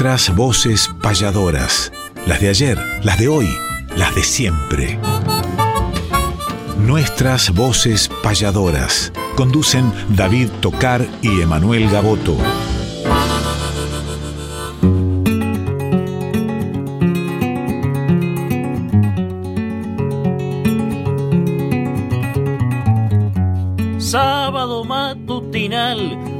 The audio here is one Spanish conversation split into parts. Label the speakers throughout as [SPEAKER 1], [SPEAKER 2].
[SPEAKER 1] Nuestras voces payadoras, las de ayer, las de hoy, las de siempre. Nuestras voces payadoras. Conducen David Tocar y Emanuel Gaboto.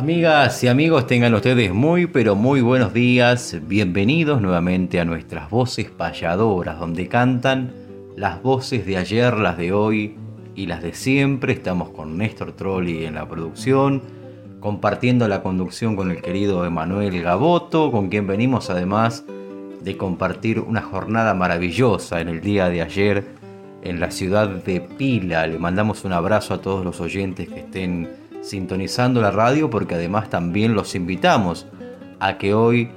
[SPEAKER 2] Amigas y amigos, tengan ustedes muy pero muy buenos días. Bienvenidos nuevamente a nuestras voces payadoras, donde cantan las voces de ayer, las de hoy y las de siempre. Estamos con Néstor Trolli en la producción, compartiendo la conducción con el querido Emanuel Gaboto, con quien venimos además de compartir una jornada maravillosa en el día de ayer en la ciudad de Pila. Le mandamos un abrazo a todos los oyentes que estén sintonizando la radio porque además también los invitamos a que hoy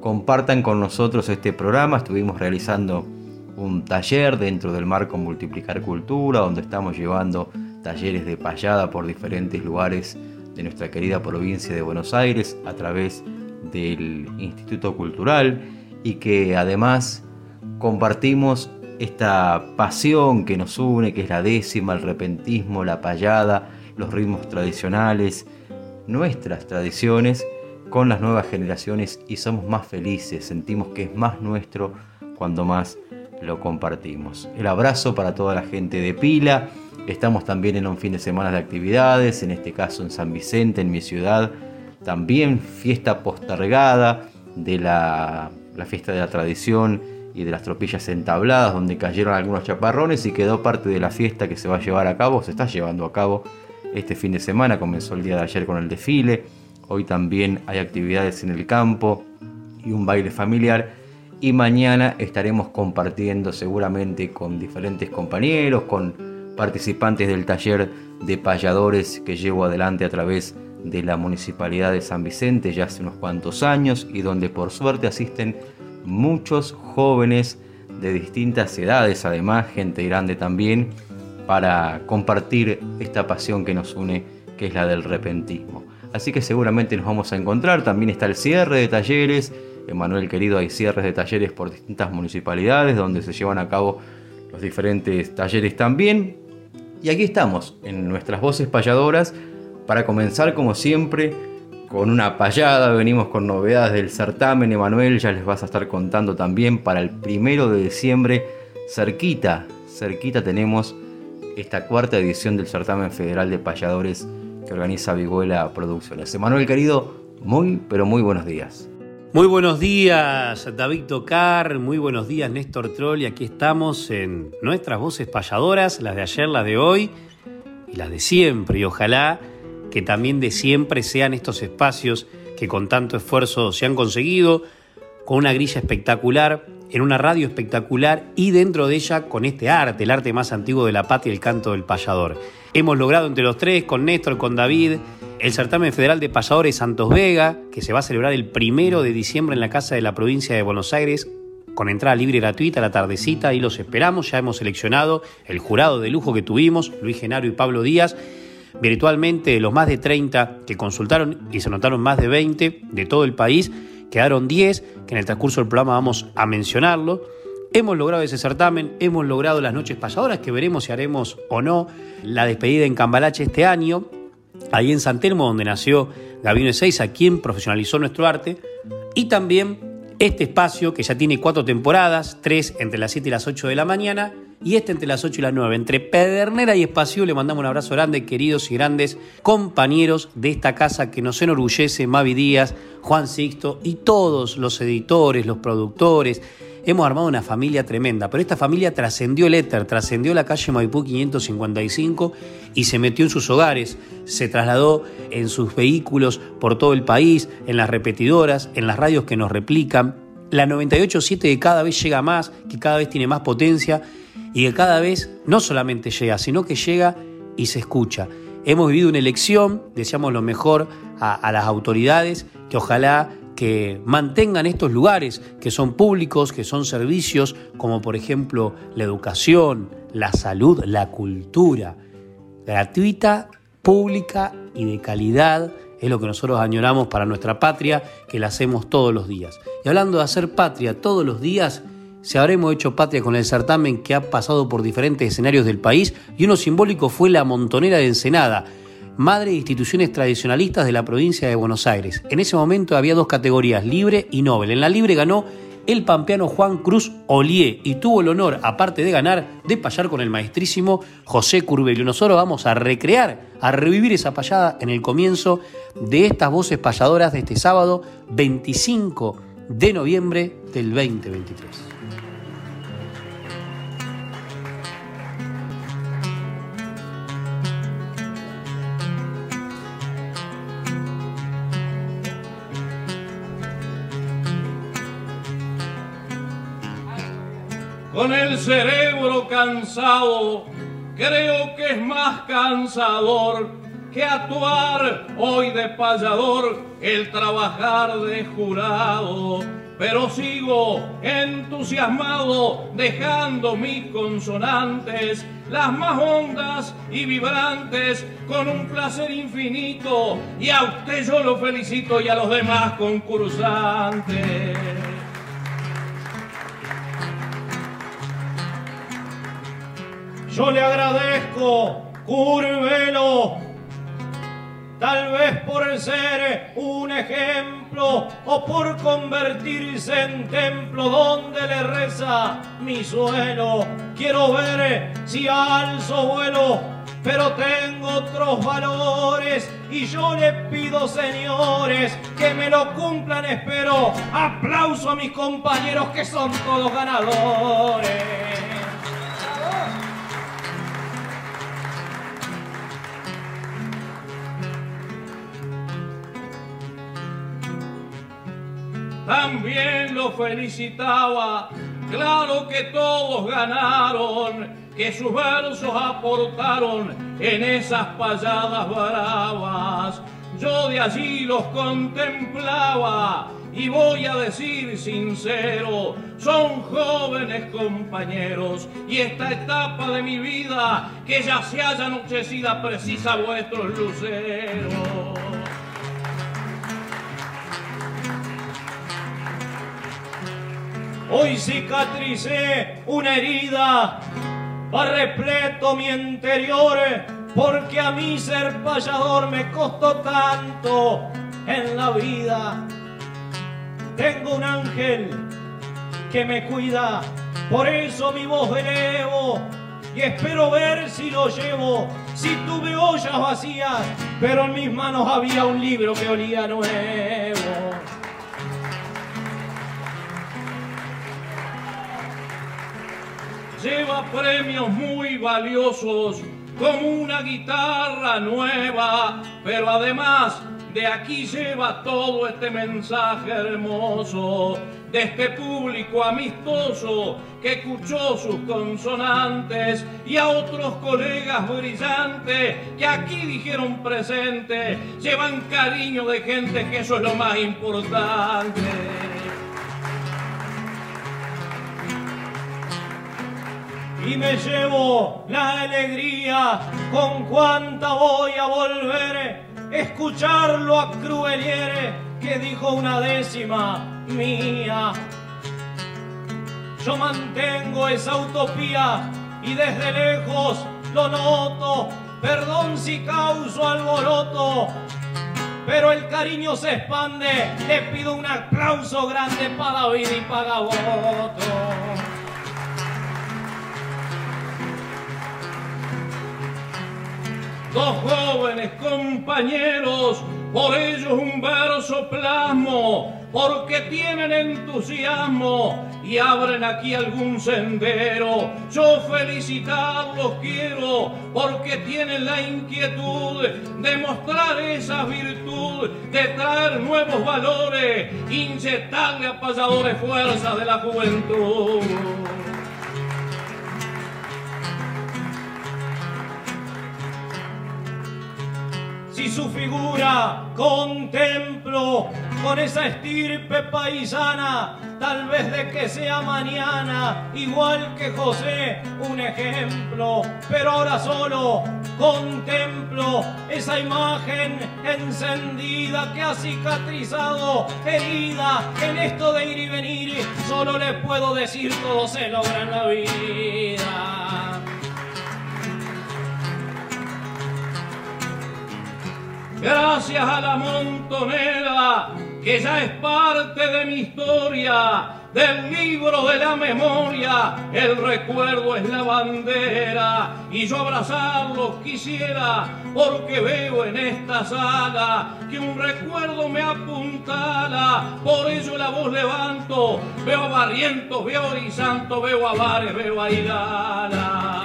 [SPEAKER 2] compartan con nosotros este programa. Estuvimos realizando un taller dentro del marco Multiplicar Cultura, donde estamos llevando talleres de payada por diferentes lugares de nuestra querida provincia de Buenos Aires a través del Instituto Cultural y que además compartimos esta pasión que nos une, que es la décima, el repentismo, la payada, los ritmos tradicionales, nuestras tradiciones con las nuevas generaciones y somos más felices, sentimos que es más nuestro cuando más lo compartimos. El abrazo para toda la gente de Pila, estamos también en un fin de semana de actividades, en este caso en San Vicente, en mi ciudad, también fiesta postergada de la, la fiesta de la tradición y de las tropillas entabladas donde cayeron algunos chaparrones y quedó parte de la fiesta que se va a llevar a cabo, se está llevando a cabo este fin de semana. Comenzó el día de ayer con el desfile. Hoy también hay actividades en el campo y un baile familiar. Y mañana estaremos compartiendo seguramente con diferentes compañeros, con participantes del taller de payadores que llevo adelante a través de la Municipalidad de San Vicente ya hace unos cuantos años y donde por suerte asisten muchos jóvenes de distintas edades, además gente grande también, para compartir esta pasión que nos une, que es la del repentismo. Así que seguramente nos vamos a encontrar. También está el cierre de talleres. Emanuel querido, hay cierres de talleres por distintas municipalidades donde se llevan a cabo los diferentes talleres también. Y aquí estamos, en nuestras voces payadoras, para comenzar como siempre con una payada. Venimos con novedades del certamen. Emanuel, ya les vas a estar contando también para el primero de diciembre. Cerquita, cerquita tenemos esta cuarta edición del certamen federal de payadores que organiza Viguela Producciones. Emanuel querido, muy pero muy buenos días.
[SPEAKER 3] Muy buenos días, David Tocar, muy buenos días, Néstor Troll, y aquí estamos en nuestras voces payadoras, las de ayer, las de hoy y las de siempre, y ojalá que también de siempre sean estos espacios que con tanto esfuerzo se han conseguido, con una grilla espectacular, en una radio espectacular y dentro de ella con este arte, el arte más antiguo de la patria, el canto del payador. Hemos logrado entre los tres, con Néstor, con David, el certamen federal de payadores Santos Vega, que se va a celebrar el primero de diciembre en la Casa de la Provincia de Buenos Aires, con entrada libre gratuita la tardecita, y los esperamos. Ya hemos seleccionado el jurado de lujo que tuvimos, Luis Genaro y Pablo Díaz. Virtualmente, los más de 30 que consultaron y se anotaron más de 20 de todo el país Quedaron 10, que en el transcurso del programa vamos a mencionarlo. Hemos logrado ese certamen, hemos logrado las noches pasadoras, que veremos si haremos o no la despedida en Cambalache este año, ahí en San Telmo, donde nació Gabino Ezeiza, quien profesionalizó nuestro arte, y también este espacio que ya tiene cuatro temporadas, tres entre las 7 y las 8 de la mañana, y este entre las 8 y las 9. Entre Pedernera y Espacio le mandamos un abrazo grande, queridos y grandes compañeros de esta casa que nos enorgullece, Mavi Díaz, Juan Sixto y todos los editores, los productores, hemos armado una familia tremenda, pero esta familia trascendió el éter, trascendió la calle Maipú 555 y se metió en sus hogares, se trasladó en sus vehículos por todo el país, en las repetidoras, en las radios que nos replican. La 98.7 que cada vez llega más, que cada vez tiene más potencia y que cada vez no solamente llega, sino que llega y se escucha. Hemos vivido una elección, deseamos lo mejor a, las autoridades, que ojalá que mantengan estos lugares que son públicos, que son servicios, como por ejemplo la educación, la salud, la cultura, gratuita, pública y de calidad, es lo que nosotros añoramos para nuestra patria, que la hacemos todos los días. Y hablando de hacer patria todos los días, se habremos hecho patria con el certamen que ha pasado por diferentes escenarios del país y uno simbólico fue la Montonera de Ensenada, madre de instituciones tradicionalistas de la provincia de Buenos Aires. En ese momento había dos categorías, libre y Nobel. En la libre ganó el pampeano Juan Cruz Olié y tuvo el honor, aparte de ganar, de payar con el maestrísimo José Curbelio. Nosotros vamos a recrear, a revivir esa payada en el comienzo de estas voces payadoras de este sábado 25 de noviembre del 2023.
[SPEAKER 4] Con el cerebro cansado, creo que es más cansador que actuar hoy de payador el trabajar de jurado. Pero sigo entusiasmado dejando mis consonantes, las más hondas y vibrantes, con un placer infinito. Y a usted yo lo felicito y a los demás concursantes. Yo le agradezco, Curvelo, tal vez por ser un ejemplo o por convertirse en templo donde le reza mi suelo. Quiero ver si alzo vuelo, pero tengo otros valores y yo le pido, señores, que me lo cumplan, espero. Aplauso a mis compañeros que son todos ganadores. También lo felicitaba. Claro que todos ganaron, que sus versos aportaron en esas payadas bravas. Yo de allí los contemplaba y voy a decir sincero, son jóvenes compañeros y esta etapa de mi vida que ya se haya anochecida precisa vuestros luceros. Hoy cicatricé una herida, va repleto mi interior, porque a mí ser payador me costó tanto en la vida. Tengo un ángel que me cuida, por eso mi voz elevo y espero ver si lo llevo. Si tuve ollas vacías, pero en mis manos había un libro que olía nuevo. Lleva premios muy valiosos como una guitarra nueva, pero además de aquí lleva todo este mensaje hermoso de este público amistoso que escuchó sus consonantes y a otros colegas brillantes que aquí dijeron presente, llevan cariño de gente que eso es lo más importante. Y me llevo la alegría con cuanta voy a volver escucharlo a Crueliere que dijo una décima mía. Yo mantengo esa utopía y desde lejos lo noto, perdón si causo alboroto, pero el cariño se expande, le pido un aplauso grande para David y para voto. Dos jóvenes compañeros, por ellos un verso plasmo, porque tienen entusiasmo y abren aquí algún sendero. Yo felicitarlos quiero porque tienen la inquietud de mostrar esa virtud, de traer nuevos valores, inyectarle a pasadores fuerza de la juventud. Si su figura contemplo con esa estirpe paisana, tal vez de que sea mañana, igual que José, un ejemplo, pero ahora solo contemplo esa imagen encendida que ha cicatrizado, herida en esto de ir y venir, solo le puedo decir todo se logra la vida. Gracias a la montonera que ya es parte de mi historia, del libro de la memoria, el recuerdo es la bandera y yo abrazarlo quisiera porque veo en esta sala que un recuerdo me apuntala, por ello la voz levanto, veo a Barrientos, veo a Horizonte, veo a Bares, veo a Hidala.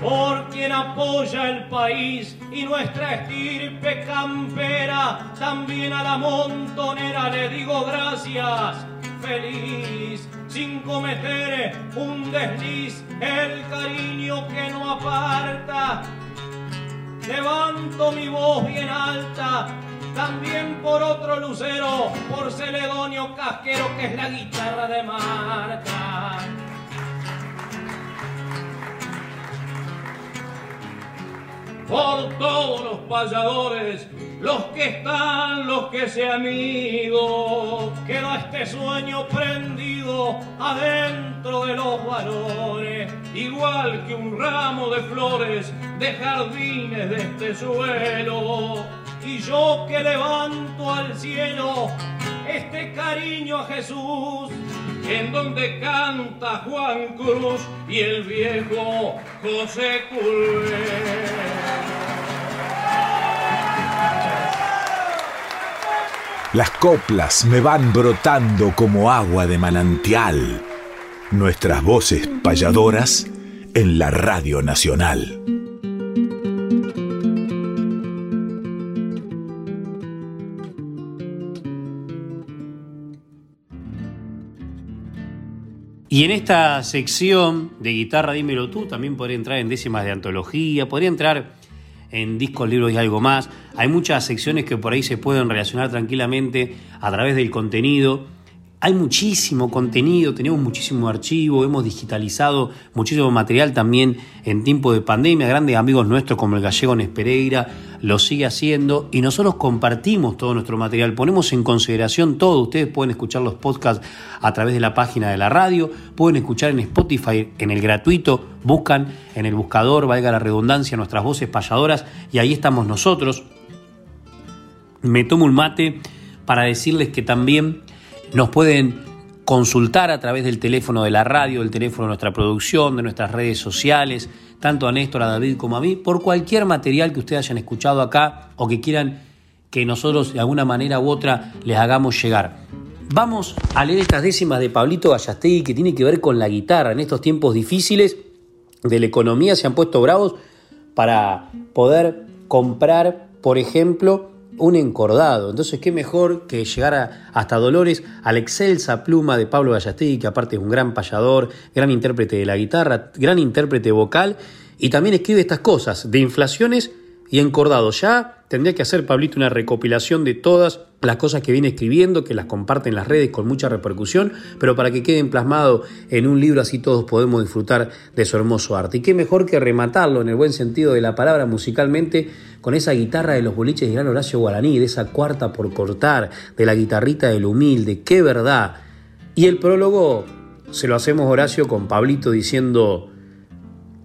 [SPEAKER 4] Por quien apoya el país y nuestra estirpe campera, también a la montonera le digo gracias, feliz, sin cometer un desliz, el cariño que no aparta. Levanto mi voz bien alta, también por otro lucero, por Celedonio Casquero, que es la guitarra de Marta. Por todos los payadores, los que están, los que se han ido. Queda este sueño prendido adentro de los valores, igual que un ramo de flores de jardines de este suelo. Y yo que levanto al cielo este cariño a Jesús, en donde canta Juan Cruz y el viejo José Culver.
[SPEAKER 1] Las coplas me van brotando como agua de manantial. Nuestras voces payadoras en la Radio Nacional.
[SPEAKER 3] Y en esta sección de guitarra Dímelo tú también podría entrar en décimas de antología, podría entrar en discos, libros y algo más. Hay muchas secciones que por ahí se pueden relacionar tranquilamente a través del contenido. Hay muchísimo contenido, tenemos muchísimo archivo, hemos digitalizado muchísimo material también en tiempo de pandemia. Grandes amigos nuestros como el gallego Nespereira lo sigue haciendo y nosotros compartimos todo nuestro material, ponemos en consideración todo. Ustedes pueden escuchar los podcasts a través de la página de la radio, pueden escuchar en Spotify en el gratuito, buscan en el buscador, valga la redundancia, nuestras voces payadoras y ahí estamos nosotros. Me tomo un mate para decirles que también nos pueden consultar a través del teléfono de la radio, del teléfono de nuestra producción, de nuestras redes sociales, tanto a Néstor, a David como a mí, por cualquier material que ustedes hayan escuchado acá o que quieran que nosotros de alguna manera u otra les hagamos llegar. Vamos a leer estas décimas de Pablito Gallastegui que tiene que ver con la guitarra. En estos tiempos difíciles de la economía se han puesto bravos para poder comprar, por ejemplo, un encordado. Entonces, qué mejor que llegar hasta Dolores a la excelsa pluma de Pablo Gallastegui, que aparte es un gran payador, gran intérprete de la guitarra, gran intérprete vocal, y también escribe estas cosas de inflaciones y encordado. Ya tendría que hacer Pablito una recopilación de todas las cosas que viene escribiendo, que las comparte en las redes con mucha repercusión, pero para que queden plasmado en un libro así todos podemos disfrutar de su hermoso arte. Y qué mejor que rematarlo en el buen sentido de la palabra musicalmente con esa guitarra de los boliches de gran Horacio Guaraní, de esa cuarta por cortar, de la guitarrita del humilde, qué verdad. Y el prólogo se lo hacemos Horacio con Pablito diciendo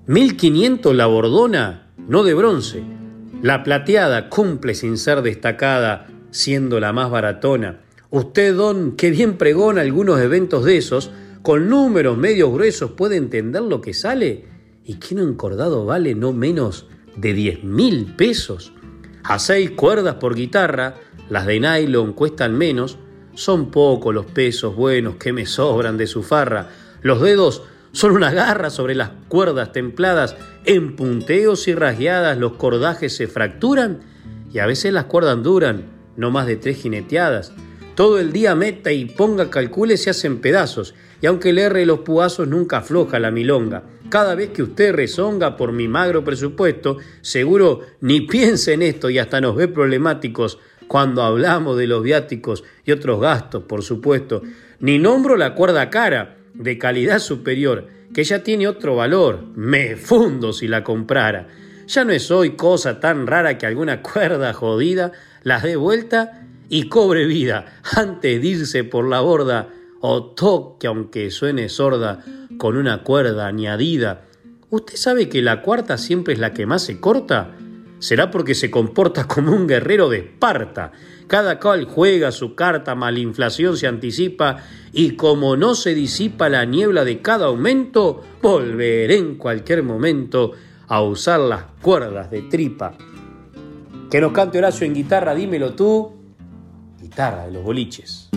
[SPEAKER 3] 1500 la bordona, no de bronce. La plateada cumple sin ser destacada, siendo la más baratona. Usted, don, que bien pregona algunos eventos de esos, con números medios gruesos puede entender lo que sale y que un encordado vale no menos de 10 mil pesos. A seis cuerdas por guitarra, Las de nylon cuestan menos, son pocos los pesos buenos que me sobran de su farra. Los dedos son una garra sobre las cuerdas templadas, en punteos y rasgueadas los cordajes se fracturan y a veces las cuerdas duran, no más de tres jineteadas. Todo el día meta y ponga calcule se hacen pedazos, y aunque le erre los puazos nunca afloja la milonga. Cada vez que usted rezonga por mi magro presupuesto, seguro ni piense en esto y hasta nos ve problemáticos cuando hablamos de los viáticos y otros gastos, por supuesto. Ni nombro la cuerda cara, de calidad superior, que ya tiene otro valor. Me fundo si la comprara. Ya no es hoy cosa tan rara que alguna cuerda jodida la dé vuelta y cobre vida antes de irse por la borda o toque, aunque suene sorda, con una cuerda añadida. ¿Usted sabe que la cuarta siempre es la que más se corta? Será porque se comporta como un guerrero de Esparta cada cual juega su carta, inflación se anticipa y como no se disipa la niebla de cada aumento, volveré en cualquier momento a usar las cuerdas de tripa. Que nos cante Horacio en guitarra, dímelo tú, guitarra de los boliches.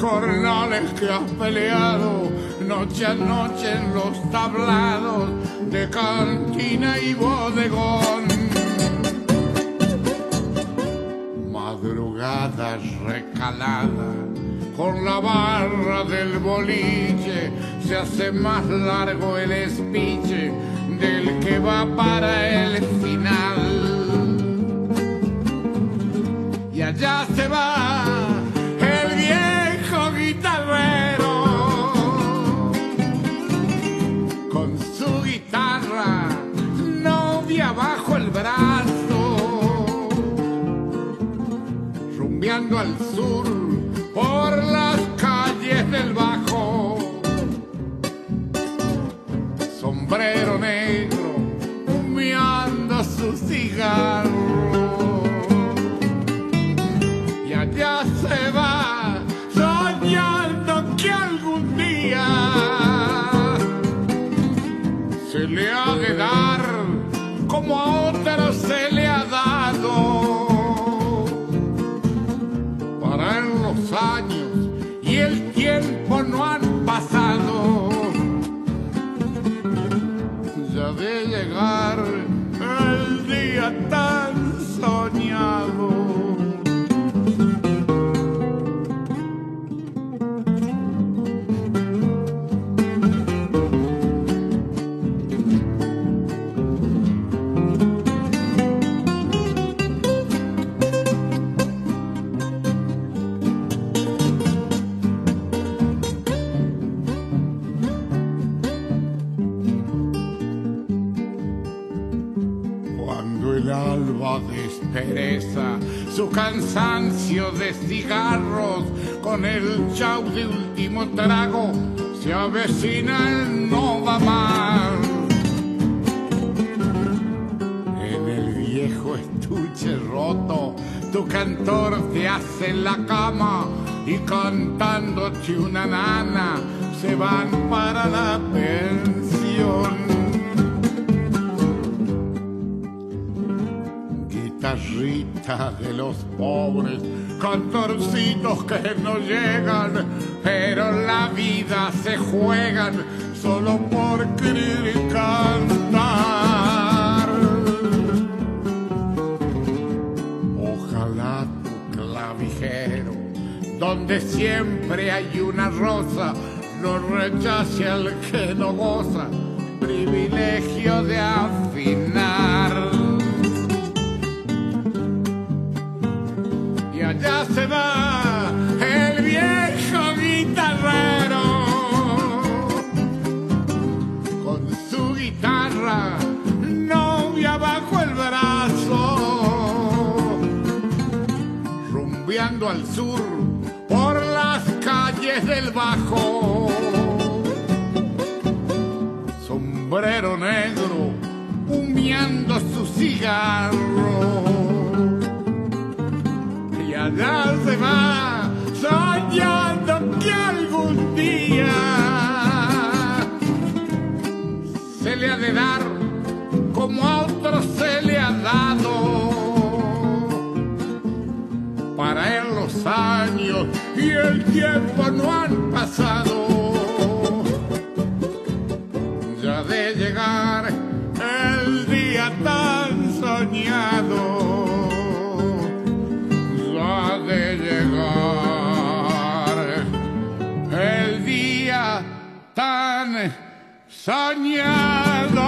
[SPEAKER 5] Jornales que has peleado noche a noche en los tablados de cantina y bodegón. Madrugadas recaladas con la barra del boliche se hace más largo el espiche del que va para el al sur por las calles del Bajo. Sombrero negro humeando su cigarro. Y allá se va soñando que algún día se le ha de dar como a chau de último trago, se avecina el no va más. En el viejo estuche roto, tu cantor te hace la cama y cantándote una nana se van para la pensión. De los pobres, cantorcitos que no llegan, pero la vida se juegan solo por querer cantar. clavijero, donde siempre hay una rosa, no rechace al que no goza, privilegio de afinar. Y allá se va el viejo guitarrero con su guitarra novia bajo el brazo, rumbeando al sur por las calles del Bajo. Sombrero negro, humeando su cigarro. Y allá se va, soñando que algún día se le ha de dar como a otros se le ha dado. Para él los años y el tiempo no han pasado. Soñado.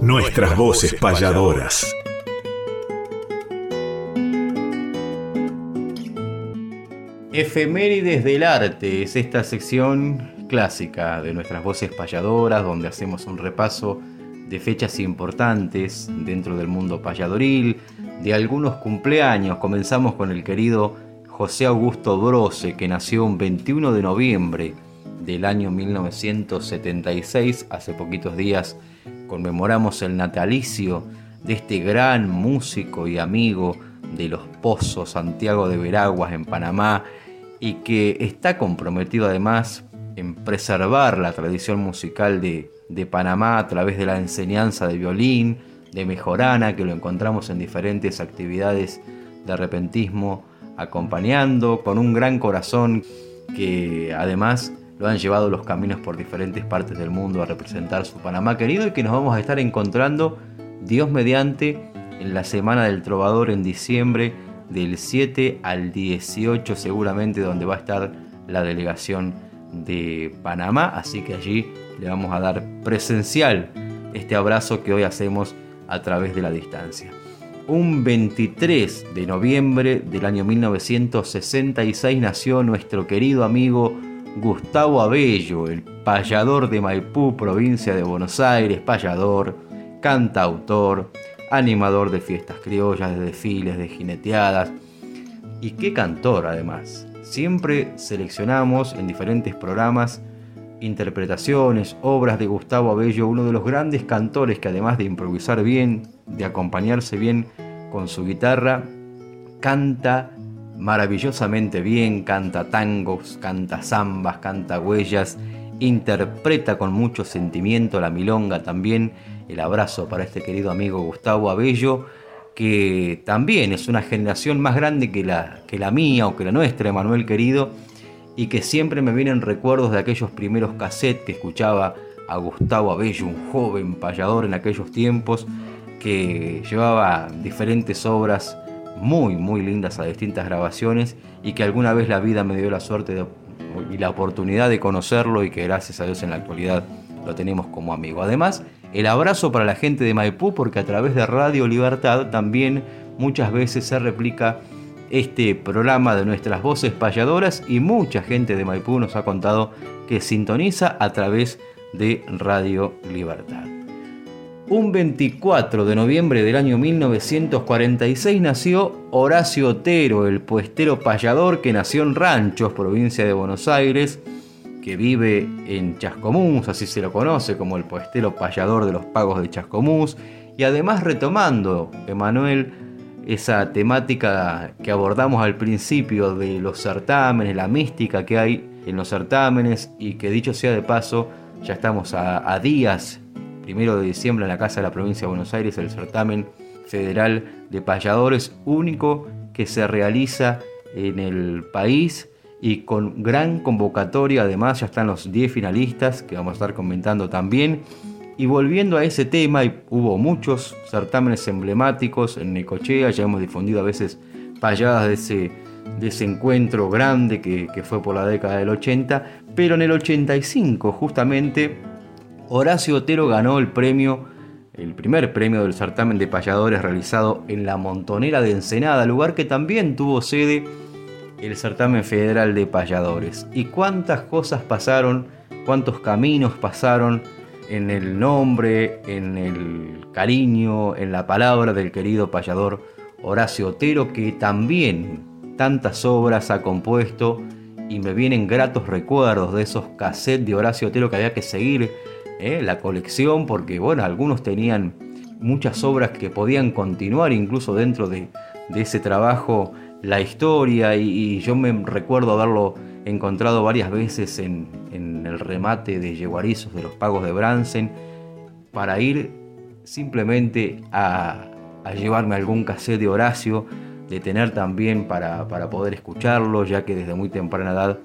[SPEAKER 1] Nuestras voces payadoras.
[SPEAKER 2] Efemérides del arte es esta sección clásica de nuestras voces payadoras donde hacemos un repaso de fechas importantes dentro del mundo payadoril, de algunos cumpleaños. Comenzamos con el querido José Augusto Brose, que nació un 21 de noviembre del año 1976. Hace poquitos días conmemoramos el natalicio de este gran músico y amigo de los Pozos, Santiago de Veraguas, en Panamá, y que está comprometido además en preservar la tradición musical de, de Panamá a través de la enseñanza de violín, de mejorana, que lo encontramos en diferentes actividades de repentismo, acompañando con un gran corazón que además lo han llevado los caminos por diferentes partes del mundo a representar su Panamá querido y que nos vamos a estar encontrando, Dios mediante, en la Semana del Trovador en diciembre del 7 al 18 seguramente donde va a estar la delegación de Panamá, así que allí le vamos a dar presencial este abrazo que hoy hacemos a través de la distancia. Un 23 de noviembre del año 1966 nació nuestro querido amigo Gustavo Abello, el payador de Maipú, provincia de Buenos Aires, payador, cantautor, animador de fiestas criollas, de desfiles, de jineteadas. Y qué cantor además. Siempre seleccionamos en diferentes programas interpretaciones, obras de Gustavo Abello, uno de los grandes cantores que además de improvisar bien, de acompañarse bien con su guitarra, canta maravillosamente bien, canta tangos, canta zambas, canta huellas, interpreta con mucho sentimiento la milonga también. El abrazo para este querido amigo Gustavo Abello, que también es una generación más grande que la, que la mía o que la nuestra, Emanuel querido, y que siempre me vienen recuerdos de aquellos primeros cassettes que escuchaba a Gustavo Abello, un joven payador en aquellos tiempos, que llevaba diferentes obras muy, muy lindas a distintas grabaciones y que alguna vez la vida me dio la suerte y la oportunidad de conocerlo y que gracias a Dios en la actualidad lo tenemos como amigo. Además, el abrazo para la gente de Maipú porque a través de Radio Libertad también muchas veces se replica este programa de nuestras voces payadoras y mucha gente de Maipú nos ha contado que sintoniza a través de Radio Libertad. Un 24 de noviembre del año 1946 nació Horacio Otero, el puestero payador que nació en Ranchos, provincia de Buenos Aires, que vive en Chascomús, así se lo conoce como el puestero payador de los pagos de Chascomús, y además retomando, Emanuel, esa temática que abordamos al principio de los certámenes, la mística que hay en los certámenes, y que dicho sea de paso, ya estamos a, días primero de diciembre en la Casa de la Provincia de Buenos Aires, el certamen federal de payadores único que se realiza en el país y con gran convocatoria, además ya están los 10 finalistas que vamos a estar comentando también Y volviendo a ese tema, hubo muchos certámenes emblemáticos en Necochea, ya hemos difundido a veces payadas de ese, de ese encuentro grande que, que fue por la década del 80, pero en el 85 justamente Horacio Otero ganó el premio, el primer premio del certamen de payadores realizado en la Montonera de Ensenada, lugar que también tuvo sede el certamen federal de payadores. Y cuántas cosas pasaron, cuántos caminos pasaron en el nombre, en el cariño, en la palabra del querido payador Horacio Otero, que también tantas obras ha compuesto y me vienen gratos recuerdos de esos cassettes de Horacio Otero que había que seguir ¿eh? la colección porque bueno, algunos tenían muchas obras que podían continuar incluso dentro de, ese trabajo la historia y, yo me recuerdo haberlo encontrado varias veces en, el remate de Yeguarizos de los Pagos de Bransen para ir simplemente a, llevarme algún cassette de Horacio, de tener también para, para poder escucharlo, ya que desde muy temprana edad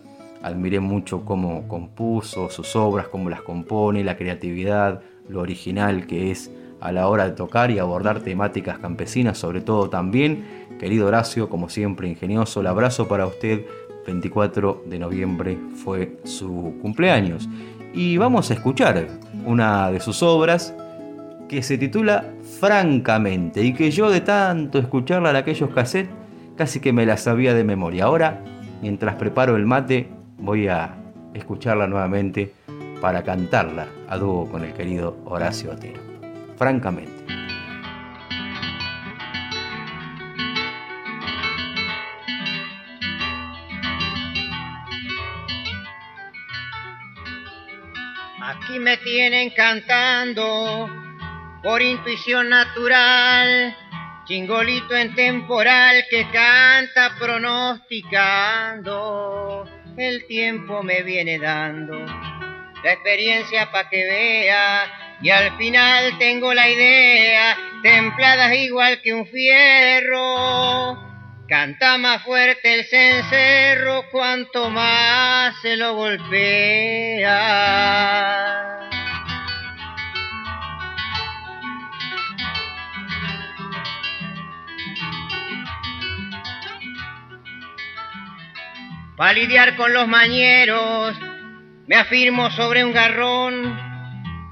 [SPEAKER 2] admiré mucho cómo compuso sus obras, cómo las compone, la creatividad, lo original que es a la hora de tocar y abordar temáticas campesinas, sobre todo también. Querido Horacio, como siempre, ingenioso, el abrazo para usted. 24 de noviembre fue su cumpleaños. Y vamos a escuchar una de sus obras que se titula Francamente y que yo de tanto escucharla en aquellos cassettes casi que me la sabía de memoria. Ahora, mientras preparo el mate, voy a escucharla nuevamente para cantarla a dúo con el querido Horacio Otero. Francamente.
[SPEAKER 6] Aquí me tienen cantando por intuición natural, chingolito en temporal que canta pronosticando el tiempo me viene dando la experiencia pa' que vea y al final tengo la idea, templada igual que un fierro. Canta más fuerte el cencerro cuanto más se lo golpea. Para lidiar con los mañeros, me afirmo sobre un garrón,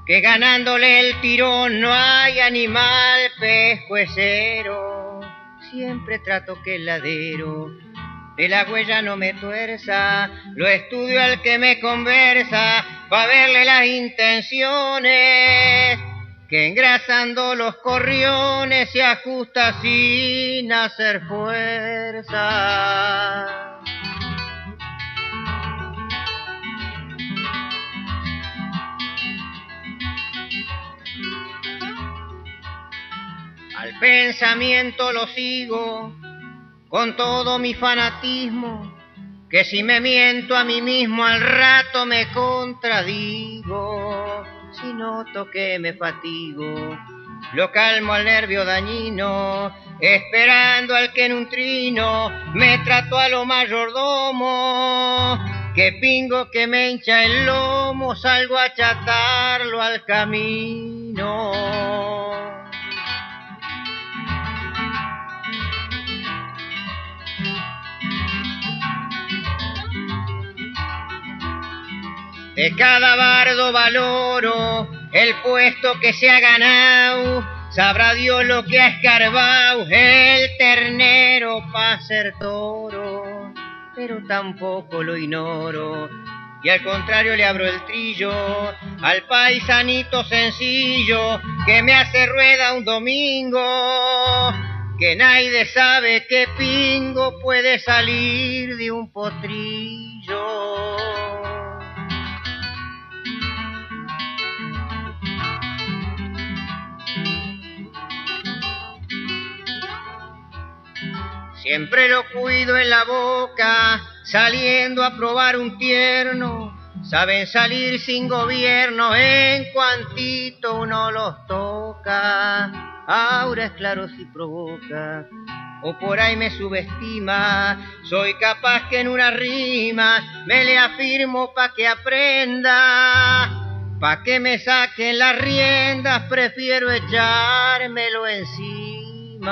[SPEAKER 6] que ganándole el tirón no hay animal pescuecero. Siempre trato que ladero de la huella no me tuerza, lo estudio al que me conversa, pa' verle las intenciones, que engrasando los corriones se ajusta sin hacer fuerza. Pensamiento lo sigo con todo mi fanatismo, que si me miento a mí mismo al rato me contradigo, si noto que me fatigo, lo calmo al nervio dañino, esperando al que en un trino me trato a lo mayordomo, que pingo que me hincha el lomo, salgo a chatarlo al camino. De cada bardo valoro el puesto que se ha ganado. Sabrá Dios lo que ha escarbado el ternero para ser toro, pero tampoco lo ignoro. Y al contrario le abro el trillo al paisanito sencillo que me hace rueda un domingo, que nadie sabe qué pingo puede salir de un potrillo. Siempre lo cuido en la boca, saliendo a probar un tierno. Saben salir sin gobierno en cuantito uno los toca. Ahora es claro si provoca o por ahí me subestima. Soy capaz que en una rima me le afirmo pa' que aprenda Pa' que me saquen las riendas, prefiero echármelo encima.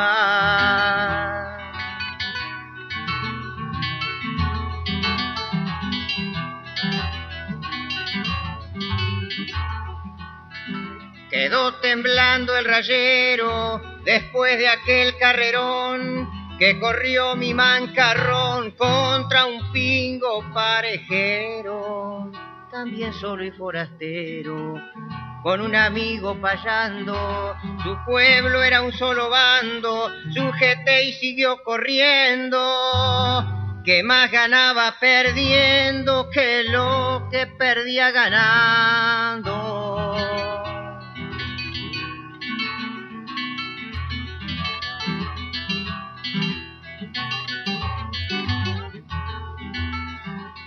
[SPEAKER 6] Quedó temblando el rayero después de aquel carrerón que corrió mi mancarrón contra un pingo parejero, también solo y forastero, con un amigo payando, su pueblo era un solo bando, sujeté y siguió corriendo, que más ganaba perdiendo que lo que perdía ganando.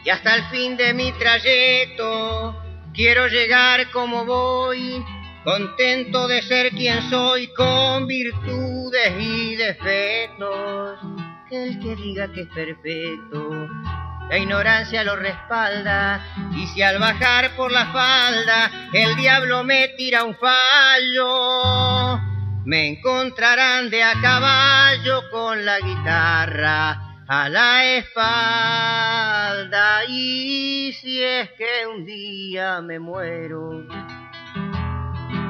[SPEAKER 6] Y hasta el fin de mi trayecto quiero llegar como voy, contento de ser quien soy, con virtudes y defectos. Que el que diga que es perfecto, la ignorancia lo respalda, y si al bajar por la falda el diablo me tira un fallo, me encontrarán de a caballo con la guitarra a la espalda y si es que un día me muero,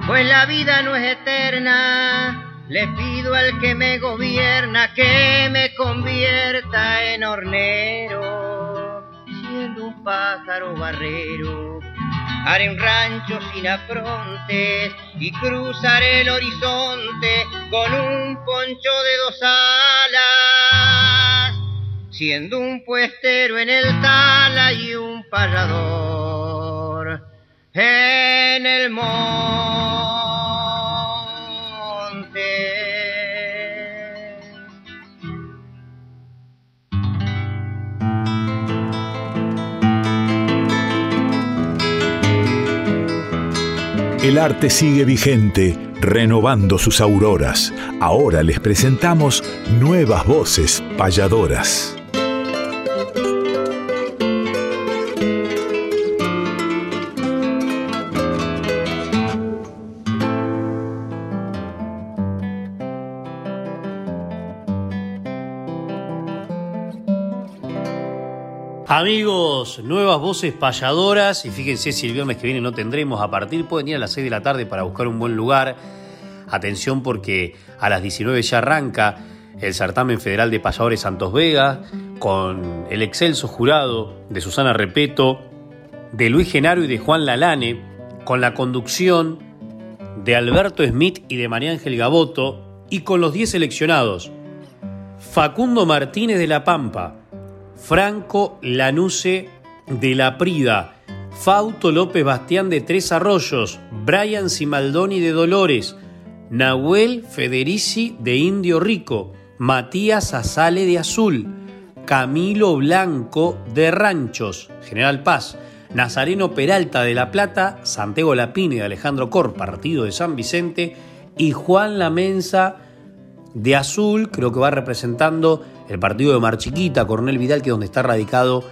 [SPEAKER 6] pues la vida no es eterna, le pido al que me gobierna que me convierta en hornero, siendo un pájaro barrero. Haré un rancho sin afrontes y cruzaré el horizonte con un poncho de dos alas siendo un puestero en el tala y un payador en el monte.
[SPEAKER 1] El arte sigue vigente, renovando sus auroras. Ahora les presentamos nuevas voces payadoras.
[SPEAKER 3] Amigos, nuevas voces payadoras y fíjense si el viernes que viene no tendremos a partir, pueden ir a las 6 de la tarde para buscar un buen lugar. Atención porque a las 19 ya arranca el certamen federal de payadores Santos Vega con el excelso jurado de Susana Repeto, de Luis Genaro y de Juan Lalane, con la conducción de Alberto Smith y de María Ángel Gaboto y con los 10 seleccionados. Facundo Martínez de La Pampa, Franco Lanuse de La Prida, Fauto López Bastián de Tres Arroyos, Brian Simaldoni de Dolores, Nahuel Federici de Indio Rico, Matías Azale de Azul, Camilo Blanco de Ranchos, General Paz, Nazareno Peralta de La Plata, Santiago Lapine de Alejandro Cor, partido de San Vicente, y Juan Lamensa de Azul, creo que va representando el partido de Mar Chiquita, Cornel Vidal, que es donde está radicado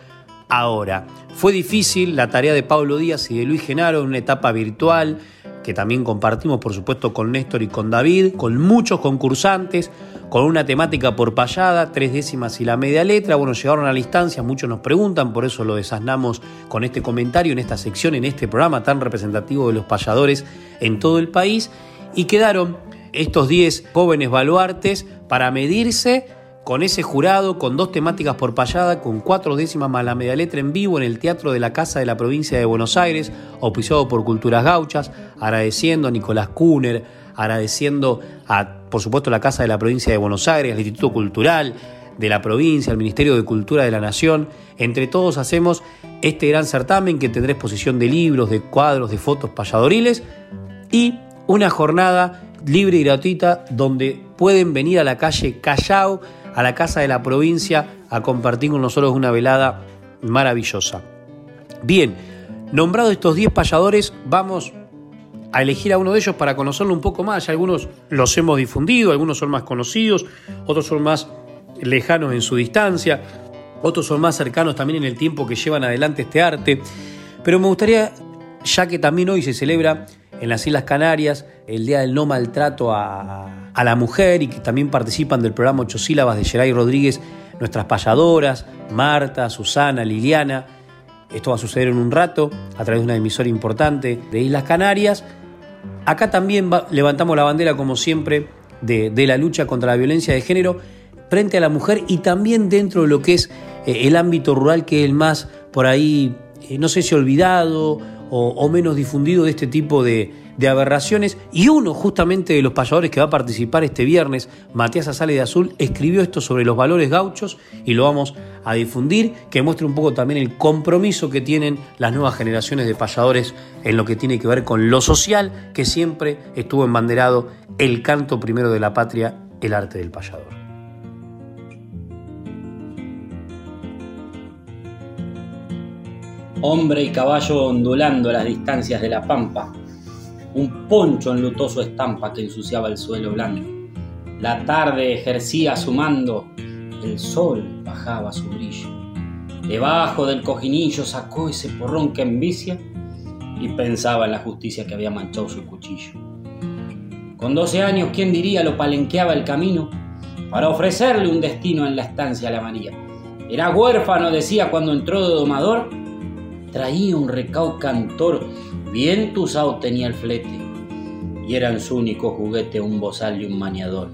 [SPEAKER 3] ahora. Fue difícil la tarea de Pablo Díaz y de Luis Genaro en una etapa virtual que también compartimos por supuesto con Néstor y con David, con muchos concursantes, con una temática por payada, tres décimas y la media letra. Bueno, llegaron a la instancia, muchos nos preguntan, por eso lo desasnamos con este comentario en esta sección, en este programa tan representativo de los payadores en todo el país. Y quedaron estos 10 jóvenes baluartes para medirse con ese jurado, con dos temáticas por payada, con cuatro décimas más la media letra en vivo en el Teatro de la Casa de la Provincia de Buenos Aires, auspiciado por Culturas Gauchas, agradeciendo a Nicolás Kuhner, agradeciendo a, por supuesto, la Casa de la Provincia de Buenos Aires, al Instituto Cultural de la provincia, al Ministerio de Cultura de la Nación. Entre todos hacemos este gran certamen que tendrá exposición de libros, de cuadros, de fotos payadoriles y una jornada libre y gratuita donde pueden venir a la calle Callao a la Casa de la Provincia a compartir con nosotros una velada maravillosa. Bien, nombrados estos 10 payadores, vamos a elegir a uno de ellos para conocerlo un poco más. algunos los hemos difundido, algunos son más conocidos, otros son más lejanos en su distancia, otros son más cercanos también en el tiempo que llevan adelante este arte. Pero me gustaría ya que también hoy se celebra en las Islas Canarias el Día del No Maltrato a, a la Mujer y que también participan del programa Ocho Sílabas de Geray Rodríguez, nuestras payadoras, Marta, Susana, Liliana. Esto va a suceder en un rato a través de una emisora importante de Islas Canarias. Acá también levantamos la bandera, como siempre, de, de, la lucha contra la violencia de género frente a la mujer y también dentro de lo que es eh, el ámbito rural, que es el más por ahí, eh, no sé si olvidado o, menos difundido de este tipo de, aberraciones. Y uno justamente de los payadores que va a participar este viernes, Matías Azale de Azul, escribió esto sobre los valores gauchos y lo vamos a difundir, que muestre un poco también el compromiso que tienen las nuevas generaciones de payadores en lo que tiene que ver con lo social, que siempre estuvo embanderado el canto primero de la patria, el arte del payador.
[SPEAKER 7] Hombre y caballo ondulando las distancias de la pampa, un poncho enlutó su estampa que ensuciaba el suelo blando. La tarde ejercía su mando, el sol bajaba su brillo. Debajo del cojinillo sacó ese porrón que envicia y pensaba en la justicia que había manchado su cuchillo. Con doce años, ¿quién diría lo palenqueaba el camino para ofrecerle un destino en la estancia a la María? Era huérfano, decía cuando entró de domador, traía un recao cantor, bien tusao tenía el flete, y eran su único juguete un bozal y un maniador.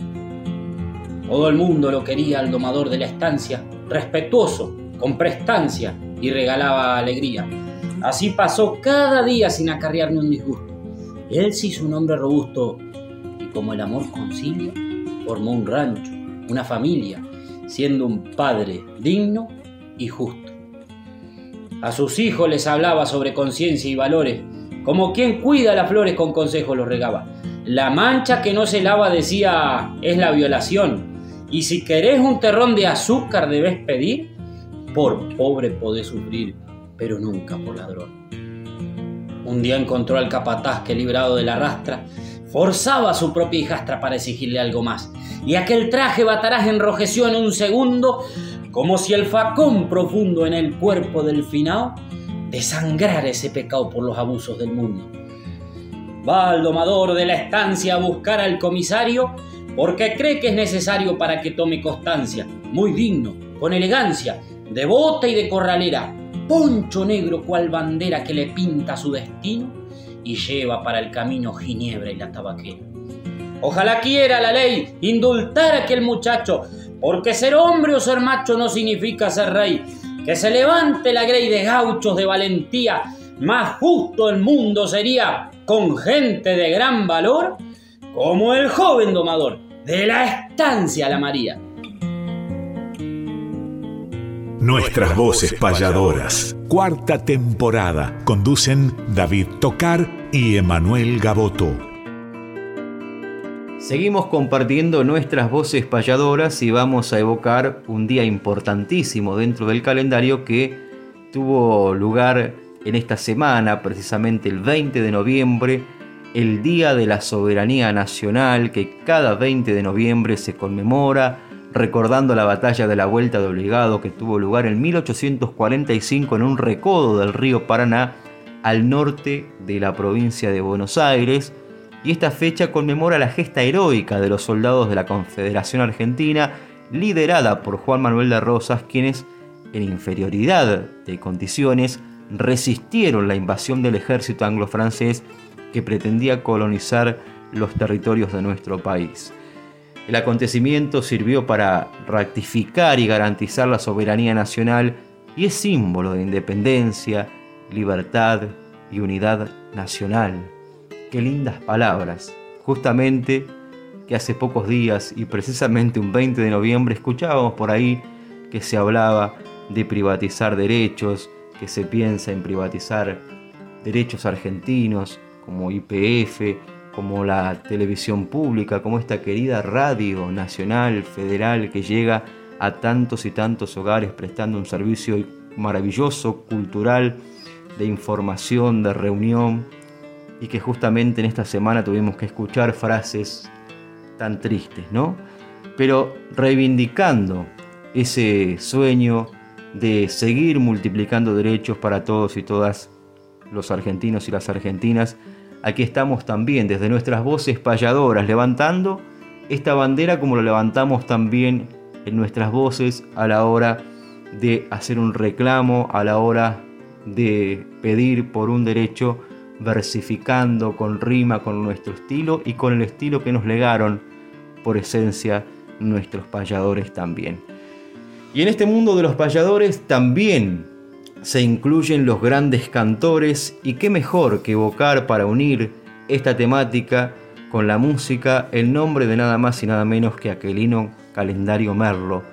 [SPEAKER 7] Todo el mundo lo quería al domador de la estancia, respetuoso, con prestancia, y regalaba alegría. Así pasó cada día sin acarrear ni un disgusto. Él se hizo un hombre robusto, y como el amor concilia, formó un rancho, una familia, siendo un padre digno y justo. A sus hijos les hablaba sobre conciencia y valores, como quien cuida las flores con consejos los regaba. La mancha que no se lava, decía, es la violación. Y si querés un terrón de azúcar debes pedir, por pobre podés sufrir, pero nunca por ladrón. Un día encontró al capataz que librado de la rastra, forzaba a su propia hijastra para exigirle algo más. Y aquel traje batarás enrojeció en un segundo como si el facón profundo en el cuerpo del finao desangrara ese pecado por los abusos del mundo. Va al domador de la estancia a buscar al comisario porque cree que es necesario para que tome constancia, muy digno, con elegancia, de bota y de corralera, poncho negro cual bandera que le pinta su destino y lleva para el camino Ginebra y la tabaquera. Ojalá quiera la ley indultar a aquel muchacho, porque ser hombre o ser macho no significa ser rey. Que se levante la grey de gauchos de valentía. Más justo el mundo sería con gente de gran valor, como el joven domador de la estancia La María.
[SPEAKER 1] Nuestras voces payadoras. Cuarta temporada. Conducen David Tocar y Emanuel Gaboto.
[SPEAKER 2] Seguimos compartiendo nuestras voces payadoras y vamos a evocar un día importantísimo dentro del calendario que tuvo lugar en esta semana, precisamente el 20 de noviembre, el Día de la Soberanía Nacional, que cada 20 de noviembre se conmemora, recordando la batalla de la Vuelta de Obligado que tuvo lugar en 1845 en un recodo del río Paraná, al norte de la provincia de Buenos Aires, y esta fecha conmemora la gesta heroica de los soldados de la Confederación Argentina, liderada por Juan Manuel de Rosas, quienes, en inferioridad de condiciones, resistieron la invasión del ejército anglo-francés que pretendía colonizar los territorios de nuestro país. El acontecimiento sirvió para ratificar y garantizar la soberanía nacional y es símbolo de independencia, libertad y unidad nacional. Qué lindas palabras. Justamente que hace pocos días y precisamente un 20 de noviembre escuchábamos por ahí que se hablaba de privatizar derechos, que se piensa en privatizar derechos argentinos como IPF, como la televisión pública, como esta querida radio nacional, federal, que llega a tantos y tantos hogares prestando un servicio maravilloso, cultural, de información, de reunión, y que justamente en esta semana tuvimos que escuchar frases tan tristes, ¿no? Pero reivindicando ese sueño de seguir multiplicando derechos para todos y todas los argentinos y las argentinas, aquí estamos también desde nuestras voces payadoras levantando esta bandera como lo levantamos también en nuestras voces a la hora de hacer un reclamo, a la hora de pedir por un derecho, versificando con rima, con nuestro estilo y con el estilo que nos legaron por esencia nuestros payadores también. Y en este mundo de los payadores también se incluyen los grandes cantores y qué mejor que evocar para unir esta temática con la música el nombre de nada más y nada menos que Aquelino Calendario Merlo,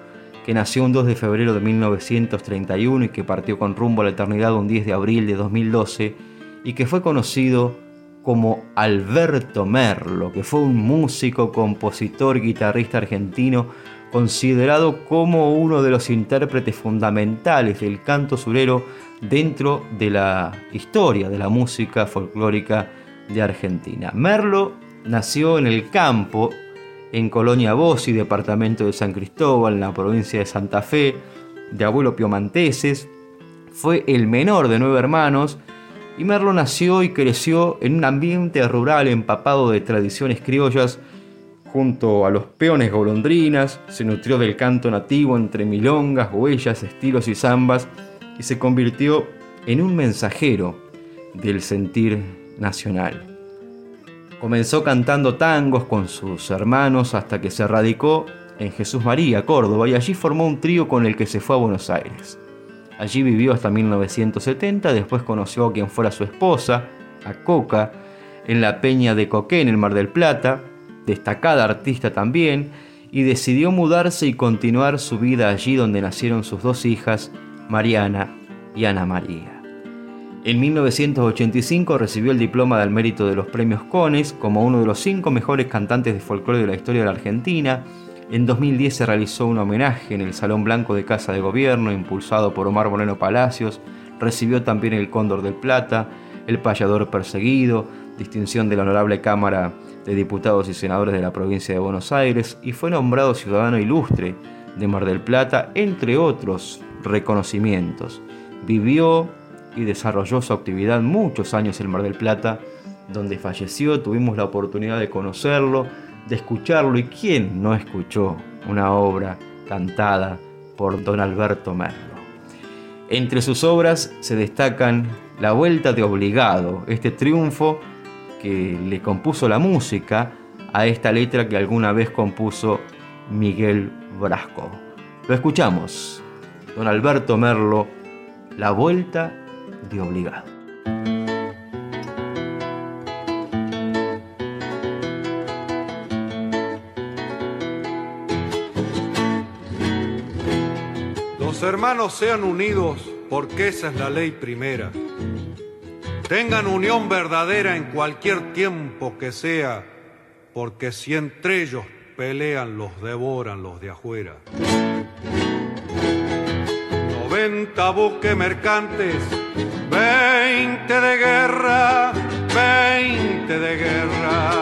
[SPEAKER 2] que nació un 2 de febrero de 1931 y que partió con rumbo a la eternidad un 10 de abril de 2012 y que fue conocido como Alberto Merlo, que fue un músico, compositor, guitarrista argentino, considerado como uno de los intérpretes fundamentales del canto surero dentro de la historia de la música folclórica de Argentina. Merlo nació en el campo, en Colonia Bossi, departamento de San Cristóbal, en la provincia de Santa Fe, de abuelo piomanteses. Fue el menor de nueve hermanos y Merlo nació y creció en un ambiente rural empapado de tradiciones criollas Junto a los peones golondrinas, se nutrió del canto nativo entre milongas, huellas, estilos y zambas y se convirtió en un mensajero del sentir nacional. Comenzó cantando tangos con sus hermanos hasta que se radicó en Jesús María, Córdoba, y allí formó un trío con el que se fue a Buenos Aires. Allí vivió hasta 1970, después conoció a quien fuera su esposa, a Coca, en la Peña de Coquén, en el Mar del Plata, destacada artista también, y decidió mudarse y continuar su vida allí donde nacieron sus dos hijas, Mariana y Ana María. En 1985 recibió el diploma del mérito de los premios Cones como uno de los cinco mejores cantantes de folclore de la historia de la Argentina. En 2010 se realizó un homenaje en el Salón Blanco de Casa de Gobierno, impulsado por Omar Moreno Palacios. Recibió también el Cóndor del Plata, el Payador Perseguido, distinción de la Honorable Cámara de Diputados y Senadores de la provincia de Buenos Aires y fue nombrado Ciudadano Ilustre de Mar del Plata, entre otros reconocimientos. Vivió y desarrolló su actividad muchos años en Mar del Plata, donde falleció, tuvimos la oportunidad de conocerlo, de escucharlo y quién no escuchó una obra cantada por don Alberto Merlo. Entre sus obras se destacan La Vuelta de Obligado, este triunfo que le compuso la música a esta letra que alguna vez compuso Miguel Brasco. Lo escuchamos, don Alberto Merlo, La Vuelta de Obligado.
[SPEAKER 8] Hermanos sean unidos porque esa es la ley primera tengan unión verdadera en cualquier tiempo que sea, porque si entre ellos pelean, los devoran los de afuera. 90 buques mercantes, 20 de guerra, 20 de guerra.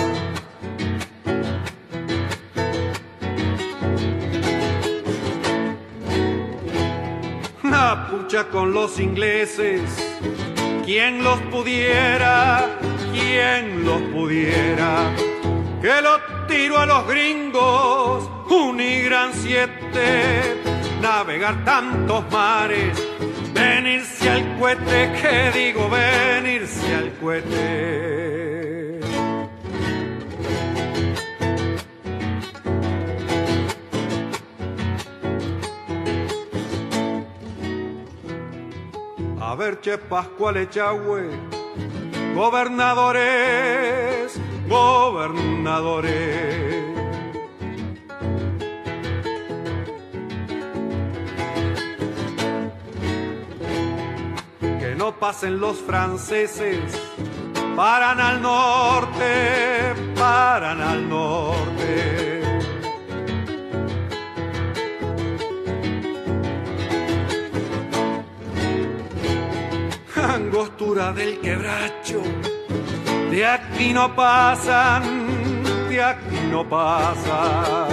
[SPEAKER 8] Pucha con los ingleses. Quien los pudiera, quien los pudiera. Que lo tiro a los gringos, un y gran siete. Navegar tantos mares, venirse al cohete, que digo venirse al cohete. A ver, Che Pascual Echagüe, gobernadores, gobernadores. Que no pasen los franceses, paran al norte, paran al norte. Angostura del quebracho, de aquí no pasan, de aquí no pasan.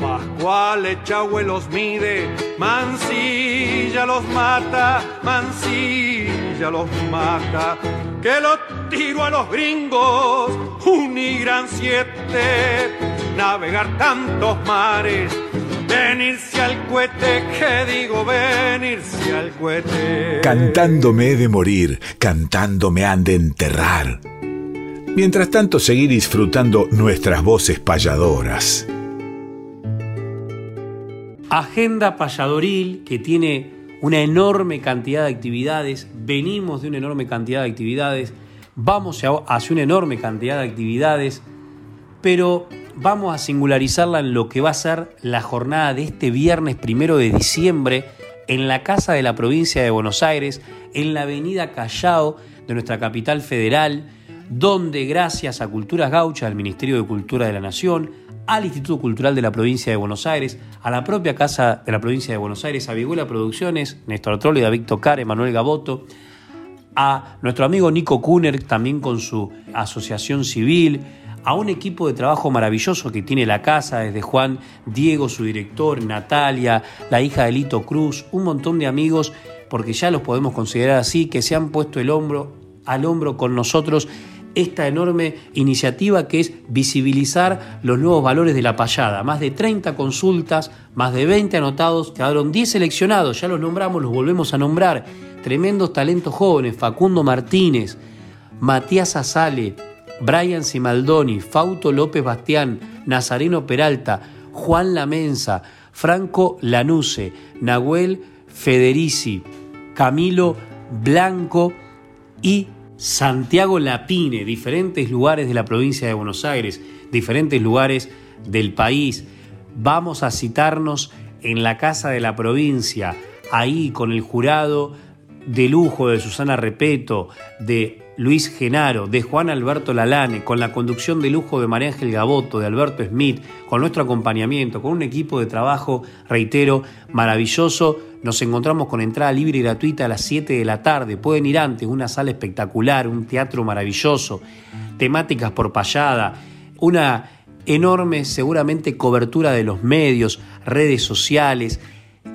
[SPEAKER 8] Pascual Echagüe los mide, Mansilla los mata, Mansilla los mata, que lo tiro a los gringos, un gran siete, navegar tantos mares, venirse al cohete, que digo venirse al cohete.
[SPEAKER 1] Cantándome he de morir, cantándome han de enterrar. Mientras tanto, seguir disfrutando nuestras voces payadoras.
[SPEAKER 3] Agenda payadoril que tiene una enorme cantidad de actividades, venimos de una enorme cantidad de actividades, vamos hacia una enorme cantidad de actividades, pero vamos a singularizarla en lo que va a ser la jornada de este viernes primero de diciembre en la Casa de la Provincia de Buenos Aires, en la Avenida Callao de nuestra capital federal, donde gracias a Culturas Gauchas del Ministerio de Cultura de la Nación, al Instituto Cultural de la Provincia de Buenos Aires, a la propia Casa de la Provincia de Buenos Aires, a Vigula Producciones, Néstor Trolli, David Tocar, Emanuel Gaboto, a nuestro amigo Nico Kuner, también con su asociación civil, a un equipo de trabajo maravilloso que tiene la casa, desde Juan Diego, su director, Natalia, la hija de Lito Cruz, un montón de amigos, porque ya los podemos considerar así, que se han puesto el hombro al hombro con nosotros esta enorme iniciativa que es visibilizar los nuevos valores de la payada. Más de 30 consultas, más de 20 anotados, quedaron 10 seleccionados, ya los nombramos, los volvemos a nombrar. Tremendos talentos jóvenes, Facundo Martínez, Matías Azale, Brian Simaldoni, Fauto López Bastián, Nazareno Peralta, Juan Lamensa, Franco Lanuse, Nahuel Federici, Camilo Blanco y Santiago Lapine, diferentes lugares de la provincia de Buenos Aires, diferentes lugares del país. Vamos a citarnos en la Casa de la Provincia, ahí con el jurado de lujo de Susana Repeto, de Luis Genaro, de Juan Alberto Lalane, con la conducción de lujo de María Ángel Gaboto, de Alberto Smith, con nuestro acompañamiento, con un equipo de trabajo, reitero, maravilloso. Nos encontramos con entrada libre y gratuita a las 7 de la tarde. Pueden ir antes, una sala espectacular, un teatro maravilloso, temáticas por payada, una enorme seguramente cobertura de los medios, redes sociales,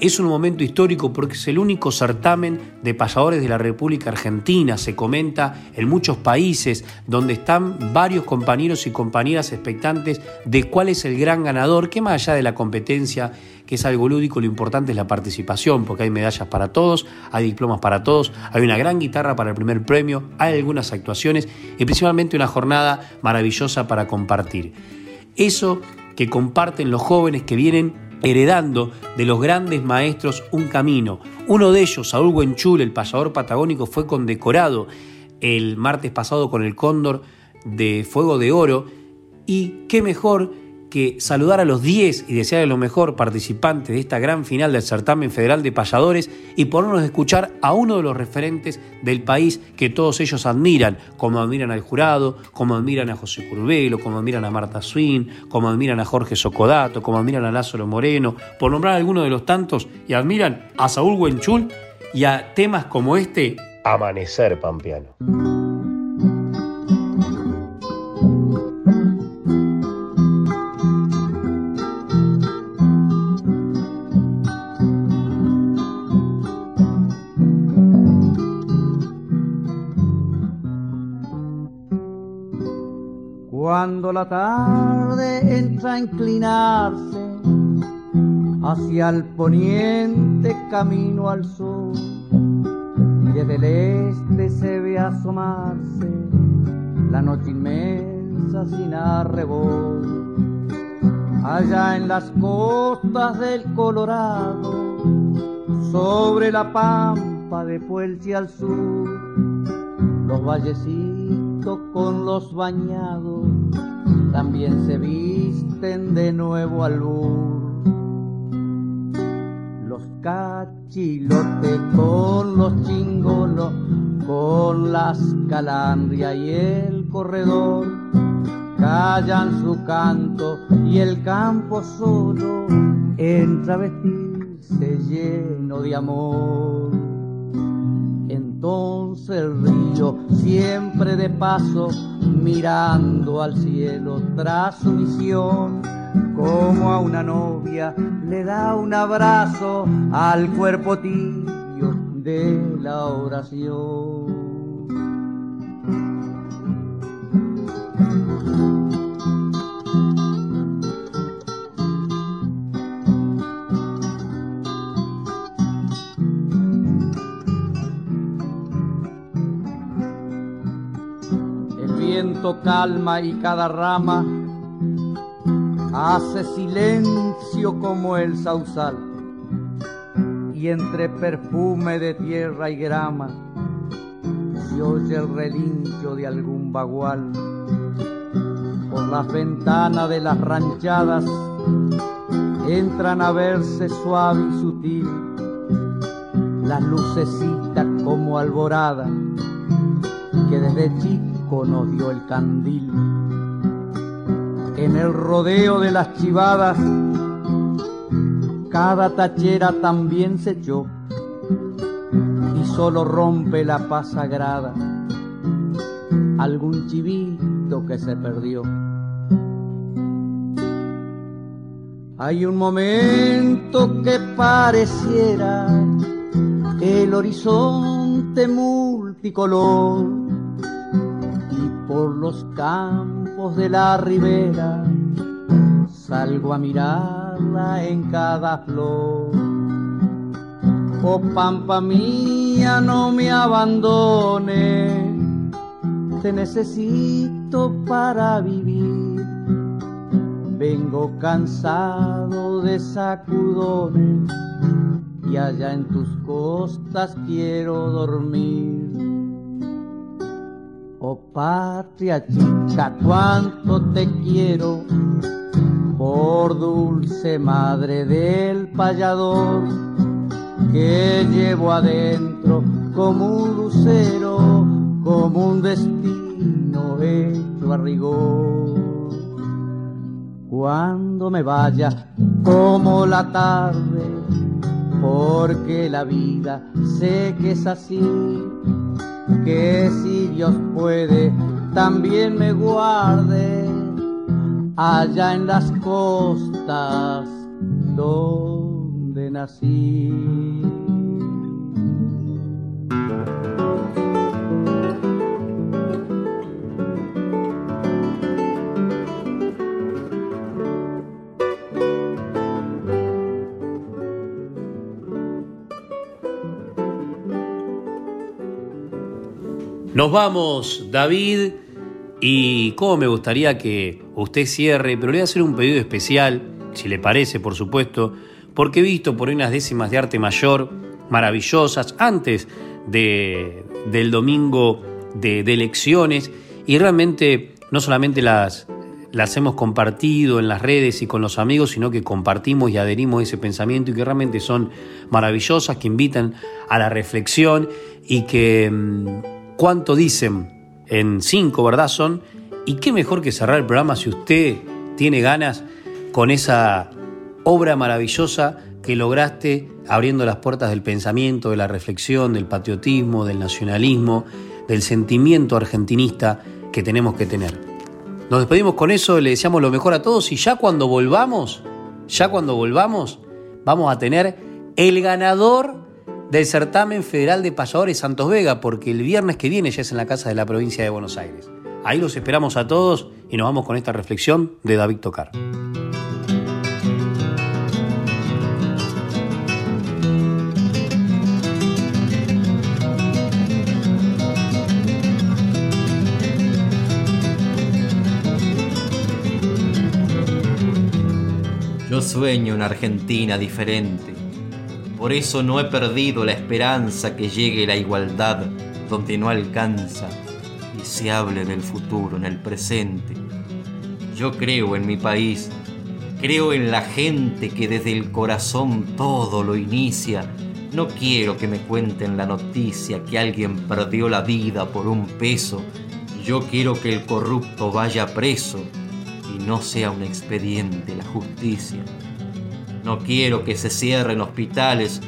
[SPEAKER 3] es un momento histórico porque es el único certamen de pasadores de la República Argentina. Se comenta en muchos países donde están varios compañeros y compañeras expectantes de cuál es el gran ganador, que más allá de la competencia, que es algo lúdico, lo importante es la participación, porque hay medallas para todos, hay diplomas para todos, hay una gran guitarra para el primer premio, hay algunas actuaciones y principalmente una jornada maravillosa para compartir. Eso que comparten los jóvenes que vienen heredando de los grandes maestros un camino. Uno de ellos, Saúl Buenchul, el pasador patagónico, fue condecorado el martes pasado con el cóndor de Fuego de Oro. Y qué mejor que saludar a los 10 y desearles lo mejor participantes de esta gran final del certamen federal de payadores y ponernos a escuchar a uno de los referentes del país que todos ellos admiran, como admiran al jurado, como admiran a José Curvelo, como admiran a Marta Swin, como admiran a Jorge Socodato, como admiran a Lázaro Moreno, por nombrar algunos de los tantos, y admiran a Saúl Huenchul y a temas como este Amanecer Pampeano.
[SPEAKER 9] Cuando la tarde entra a inclinarse hacia el poniente camino al sur y desde el este se ve asomarse la noche inmensa sin arrebol. Allá en las costas del Colorado, sobre la pampa de Puelche al sur, los vallecitos con los bañados también se visten de nuevo al bur. Los cachilotes con los chingolos, con las calandria y el corredor, callan su canto y el campo solo entra a vestirse lleno de amor. Entonces el río, siempre de paso, mirando al cielo tras su misión, como a una novia le da un abrazo al cuerpo tibio de la oración. Calma y cada rama hace silencio como el sausal. Y entre perfume de tierra y grama se oye el relincho de algún bagual. Por las ventanas de las ranchadas entran a verse suave y sutil las lucecitas como alborada que desde chico nos dio el candil. En el rodeo de las chivadas, cada tachera también se echó y solo rompe la paz sagrada algún chivito que se perdió. Hay un momento que pareciera el horizonte multicolor por los campos de la ribera, salgo a mirarla en cada flor. Oh pampa mía, no me abandone, te necesito para vivir. Vengo cansado de sacudones y allá en tus costas quiero dormir. Oh patria chica, cuánto te quiero, por dulce madre del payador, que llevo adentro como un lucero, como un destino hecho a rigor. Cuando me vaya como la tarde, porque la vida sé que es así que si Dios puede, también me guarde allá en las costas donde nací.
[SPEAKER 3] Nos vamos, David, y cómo me gustaría que usted cierre, pero le voy a hacer un pedido especial, si le parece, por supuesto, porque he visto por unas décimas de arte mayor maravillosas antes de, del domingo de, elecciones y realmente no solamente las, las hemos compartido en las redes y con los amigos, sino que compartimos y adherimos a ese pensamiento y que realmente son maravillosas, que invitan a la reflexión y que mm, cuánto dicen en cinco, ¿verdad? Son. Y qué mejor que cerrar el programa si usted tiene ganas con esa obra maravillosa que lograste abriendo las puertas del pensamiento, de la reflexión, del patriotismo, del nacionalismo, del sentimiento argentinista que tenemos que tener. Nos despedimos con eso, le deseamos lo mejor a todos y ya cuando volvamos, ya cuando volvamos, vamos a tener el ganador del certamen federal de payadores Santos Vega, porque el viernes que viene ya es en la Casa de la Provincia de Buenos Aires. Ahí los esperamos a todos y nos vamos con esta reflexión de David Tocar.
[SPEAKER 2] Yo sueño una Argentina diferente por eso no he perdido la esperanza que llegue la igualdad donde no alcanza y se hable del futuro en el presente. Yo creo en mi país, creo en la gente que desde el corazón todo lo inicia. No quiero que me cuenten la noticia que alguien perdió la vida por un peso. Yo quiero que el corrupto vaya preso y no sea un expediente la justicia. No quiero que se cierren hospitales,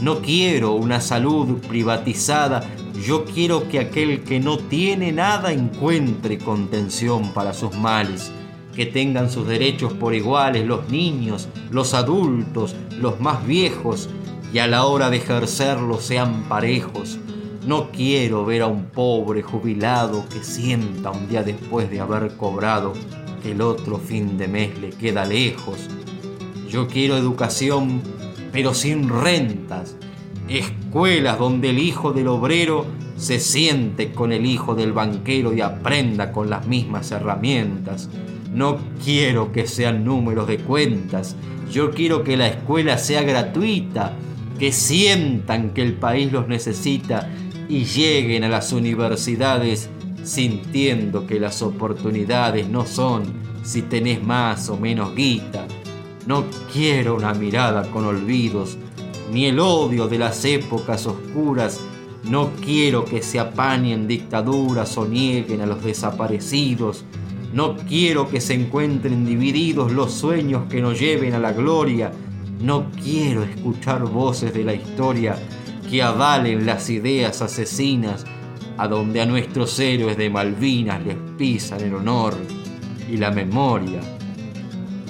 [SPEAKER 2] no quiero una salud privatizada, yo quiero que aquel que no tiene nada encuentre contención para sus males, que tengan sus derechos por iguales los niños, los adultos, los más viejos, y a la hora de ejercerlos sean parejos. No quiero ver a un pobre jubilado que sienta un día después de haber cobrado que el otro fin de mes le queda lejos yo quiero educación, pero sin rentas. Escuelas donde el hijo del obrero se siente con el hijo del banquero y aprenda con las mismas herramientas. No quiero que sean números de cuentas. Yo quiero que la escuela sea gratuita, que sientan que el país los necesita y lleguen a las universidades sintiendo que las oportunidades no son si tenés más o menos guita, no quiero una mirada con olvidos, ni el odio de las épocas oscuras. No quiero que se apañen dictaduras o nieguen a los desaparecidos. No quiero que se encuentren divididos los sueños que nos lleven a la gloria. No quiero escuchar voces de la historia que avalen las ideas asesinas, a donde a nuestros héroes de Malvinas les pisan el honor y la memoria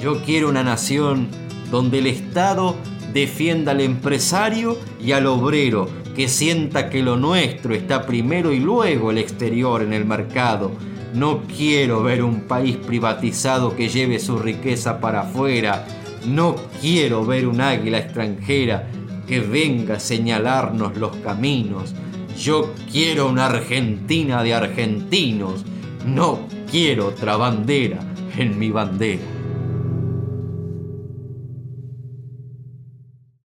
[SPEAKER 2] yo quiero una nación donde el Estado defienda al empresario y al obrero, que sienta que lo nuestro está primero y luego el exterior en el mercado. No quiero ver un país privatizado que lleve su riqueza para afuera. No quiero ver un águila extranjera que venga a señalarnos los caminos. Yo quiero una Argentina de argentinos. No quiero otra bandera en mi bandera.